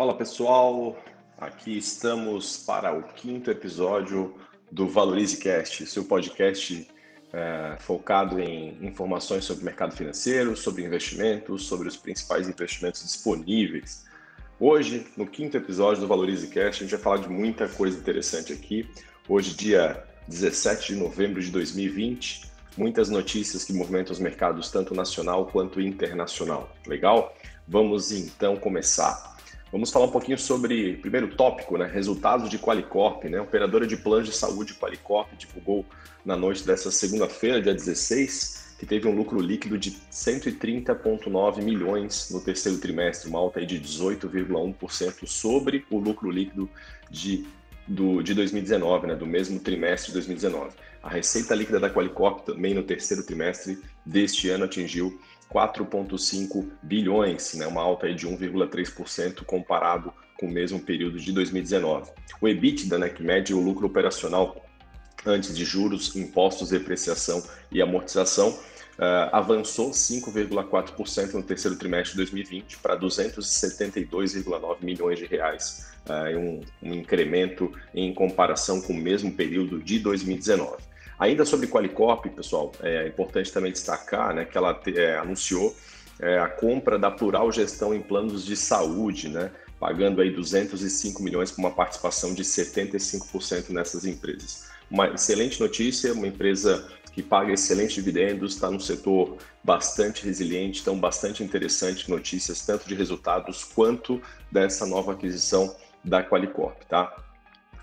Fala pessoal, aqui estamos para o quinto episódio do Valorize Cast, seu podcast é, focado em informações sobre mercado financeiro, sobre investimentos, sobre os principais investimentos disponíveis. Hoje, no quinto episódio do Valorize Cast, a gente vai falar de muita coisa interessante aqui. Hoje, dia 17 de novembro de 2020, muitas notícias que movimentam os mercados tanto nacional quanto internacional. Legal? Vamos então começar. Vamos falar um pouquinho sobre, primeiro tópico, né, resultados de Qualicorp. Né, operadora de planos de saúde Qualicorp divulgou na noite dessa segunda-feira, dia 16, que teve um lucro líquido de 130,9 milhões no terceiro trimestre, uma alta de 18,1% sobre o lucro líquido de, do, de 2019, né, do mesmo trimestre de 2019. A receita líquida da Qualicorp também no terceiro trimestre deste ano atingiu 4,5 bilhões, né, uma alta de 1,3% comparado com o mesmo período de 2019. O EBITDA, né, que mede o lucro operacional antes de juros, impostos, depreciação e amortização, uh, avançou 5,4% no terceiro trimestre de 2020 para 272,9 milhões de reais, uh, um, um incremento em comparação com o mesmo período de 2019. Ainda sobre Qualicorp, pessoal, é importante também destacar né, que ela é, anunciou é, a compra da Plural Gestão em Planos de Saúde, né, pagando aí 205 milhões com uma participação de 75% nessas empresas. Uma excelente notícia, uma empresa que paga excelentes dividendos, está num setor bastante resiliente, então bastante interessante notícias, tanto de resultados quanto dessa nova aquisição da Qualicorp, tá?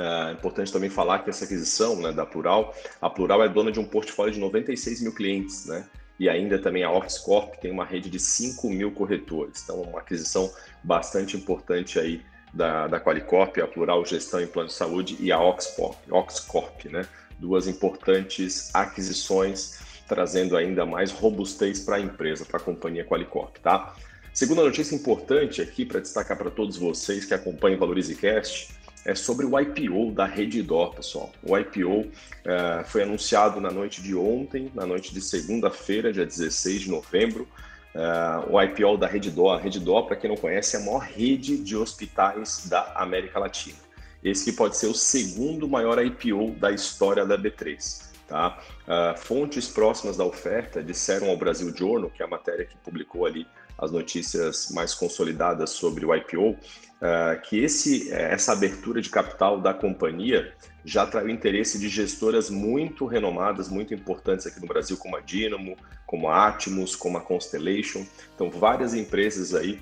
É importante também falar que essa aquisição né, da Plural, a Plural é dona de um portfólio de 96 mil clientes, né? E ainda também a Oxcorp tem uma rede de 5 mil corretores. Então, uma aquisição bastante importante aí da, da Qualicorp, a Plural Gestão em Plano de Saúde e a Oxcorp, Oxcorp, né? Duas importantes aquisições trazendo ainda mais robustez para a empresa, para a companhia Qualicorp, tá? Segunda notícia importante aqui para destacar para todos vocês que acompanham o ValorizeCast, é sobre o IPO da Redditor, pessoal. O IPO é, foi anunciado na noite de ontem, na noite de segunda-feira, dia 16 de novembro. É, o IPO da Redditor. A Redditor, para quem não conhece, é a maior rede de hospitais da América Latina. Esse pode ser o segundo maior IPO da história da B3. Tá? Uh, fontes próximas da oferta disseram ao Brasil Journal, que é a matéria que publicou ali as notícias mais consolidadas sobre o IPO, uh, que esse, eh, essa abertura de capital da companhia já atraiu interesse de gestoras muito renomadas, muito importantes aqui no Brasil, como a Dynamo, como a Atmos, como a Constellation. Então, várias empresas aí,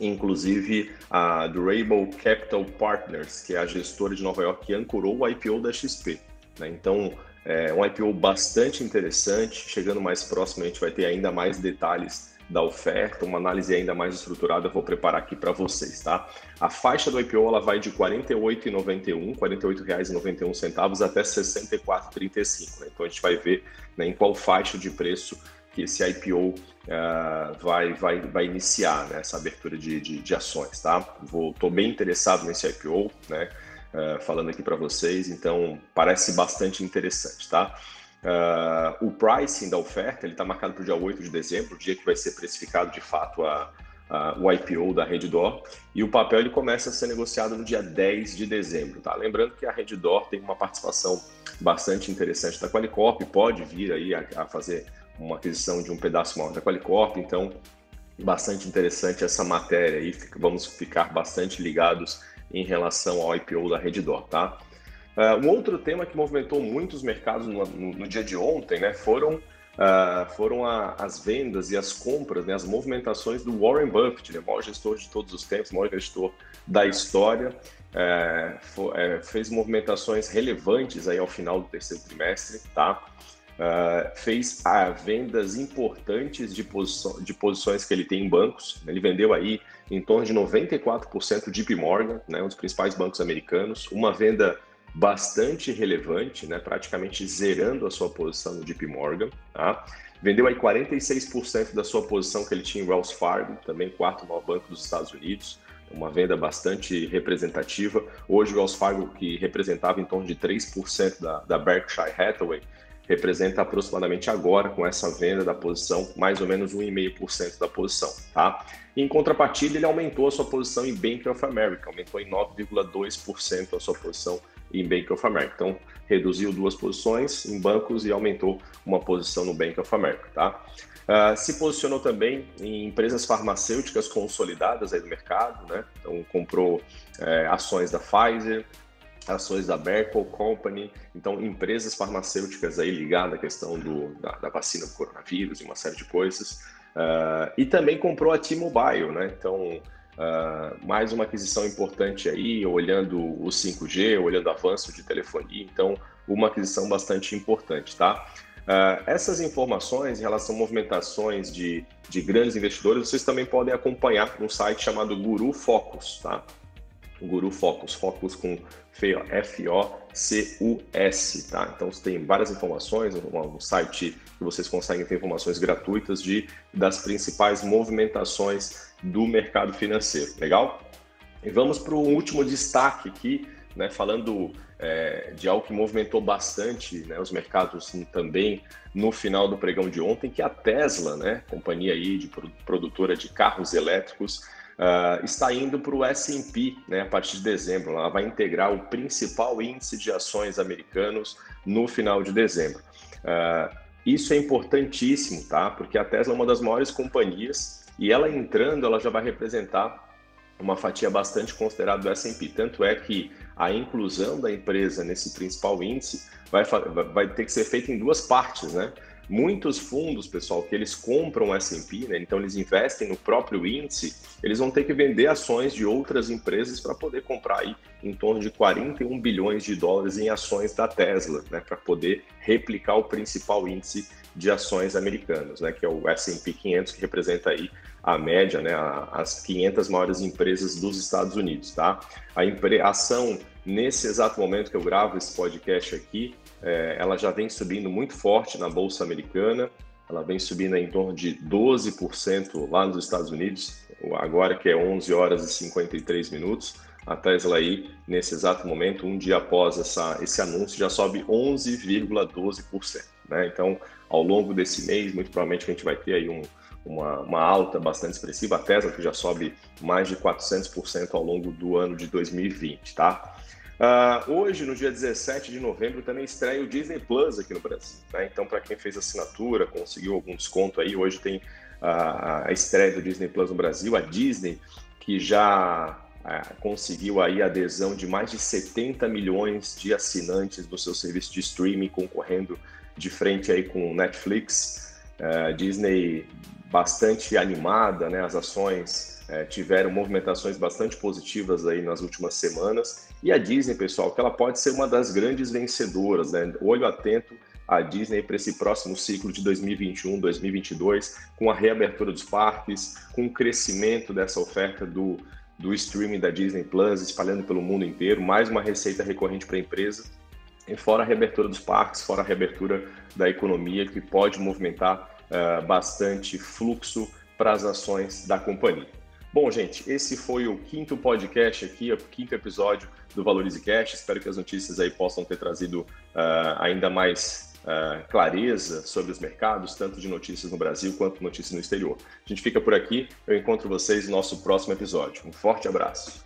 inclusive a Durable Capital Partners, que é a gestora de Nova York que ancorou o IPO da XP. Né? Então, é um IPO bastante interessante. Chegando mais próximo, a gente vai ter ainda mais detalhes da oferta, uma análise ainda mais estruturada, eu vou preparar aqui para vocês, tá? A faixa do IPO ela vai de R$ 48,91, R$ 48,91 até R$ 64,35. Né? Então a gente vai ver né, em qual faixa de preço que esse IPO uh, ah, vai, vai, vai iniciar né, essa abertura de, de, de ações, tá? Estou bem interessado nesse IPO, né? Uh, falando aqui para vocês, então parece bastante interessante, tá? Uh, o pricing da oferta está marcado para o dia 8 de dezembro, o dia que vai ser precificado de fato a, a, o IPO da Redditor, e o papel ele começa a ser negociado no dia 10 de dezembro. Tá? Lembrando que a Redditor tem uma participação bastante interessante da Qualicorp, pode vir aí a, a fazer uma aquisição de um pedaço maior da Qualicorp, então bastante interessante essa matéria aí, vamos ficar bastante ligados em relação ao IPO da Redditor, tá? Uh, um outro tema que movimentou muitos mercados no, no, no dia de ontem né, foram, uh, foram a, as vendas e as compras, né, as movimentações do Warren Buffett, né, maior gestor de todos os tempos, maior gestor da história. Uh, for, fez movimentações relevantes aí ao final do terceiro trimestre, tá? Uh, fez uh, vendas importantes de, de posições que ele tem em bancos. Ele vendeu aí em torno de 94% de JP Morgan, né, um dos principais bancos americanos, uma venda bastante relevante, né, praticamente zerando a sua posição no JP Morgan. Tá? Vendeu aí 46% da sua posição que ele tinha em Wells Fargo, também quarto maior banco dos Estados Unidos uma venda bastante representativa. Hoje, o Wells Fargo, que representava em torno de 3% da, da Berkshire Hathaway, representa aproximadamente agora, com essa venda da posição, mais ou menos 1,5% da posição. Tá? Em contrapartida, ele aumentou a sua posição em Bank of America, aumentou em 9,2% a sua posição em Bank of America. Então, reduziu duas posições em bancos e aumentou uma posição no Bank of America. Tá? Uh, se posicionou também em empresas farmacêuticas consolidadas aí do mercado, né? Então comprou é, ações da Pfizer, ações da Merkel Company, então empresas farmacêuticas aí ligadas à questão do, da, da vacina do coronavírus e uma série de coisas. Uh, e também comprou a T-Mobile, né? Então uh, mais uma aquisição importante aí, olhando o 5G, olhando o avanço de telefonia, então uma aquisição bastante importante, tá? Uh, essas informações em relação a movimentações de, de grandes investidores, vocês também podem acompanhar no site chamado Guru Focus, tá? Guru Focus, Focus com F-O-C-U-S, tá? Então tem várias informações, um, site que vocês conseguem ter informações gratuitas de, das principais movimentações do mercado financeiro, legal? E vamos para o último destaque aqui, né, falando é, de algo que movimentou bastante né, os mercados também no final do pregão de ontem, que é a Tesla, né, companhia aí de produtora de carros elétricos, uh, está indo para o S&P né, a partir de dezembro. Ela vai integrar o principal índice de ações americanos no final de dezembro. Uh, isso é importantíssimo, tá? Porque a Tesla é uma das maiores companhias e ela entrando, ela já vai representar uma fatia bastante considerada do S&P. Tanto é que a inclusão da empresa nesse principal índice vai, vai ter que ser feita em duas partes, né? Muitos fundos, pessoal, que eles compram o S&P, né? então eles investem no próprio índice, eles vão ter que vender ações de outras empresas para poder comprar aí em torno de 41 bilhões de dólares em ações da Tesla, né? para poder replicar o principal índice de ações americanos, né? que é o S&P 500, que representa aí a média, né, as 500 maiores empresas dos Estados Unidos, tá? A, a ação, nesse exato momento que eu gravo esse podcast aqui, é, ela já vem subindo muito forte na Bolsa Americana, ela vem subindo em torno de 12% lá nos Estados Unidos, agora que é 11 horas e 53 minutos, a Tesla aí, nesse exato momento, um dia após essa, esse anúncio, já sobe 11,12%. Né? Então, ao longo desse mês, muito provavelmente a gente vai ter aí um, uma, uma alta bastante expressiva, a Tesla que já sobe mais de 400% ao longo do ano de 2020, tá? Uh, hoje, no dia 17 de novembro, também estreia o Disney Plus aqui no Brasil. Né? Então, para quem fez assinatura, conseguiu algum desconto aí, hoje tem uh, a estreia do Disney Plus no Brasil. A Disney, que já conseguiu aí adesão de mais de 70 milhões de assinantes do seu serviço de streaming, concorrendo de frente aí com Netflix. Uh, Disney bastante animada, né? As ações é, tiveram movimentações bastante positivas aí nas últimas semanas. E a Disney, pessoal, que ela pode ser uma das grandes vencedoras, né? Olho atento a Disney para esse próximo ciclo de 2021, 2022, com a reabertura dos parques, com o crescimento dessa oferta do, do streaming da Disney Plus, espalhando pelo mundo inteiro, mais uma receita recorrente para a empresa. E fora a reabertura dos parques, fora a reabertura da economia, que pode movimentar uh, bastante fluxo para as ações da companhia. Bom, gente, esse foi o quinto podcast aqui, o quinto episódio do Valorize Cash. Espero que as notícias aí possam ter trazido uh, ainda mais uh, clareza sobre os mercados, tanto de notícias no Brasil quanto notícias no exterior. A gente fica por aqui, eu encontro vocês no nosso próximo episódio. Um forte abraço.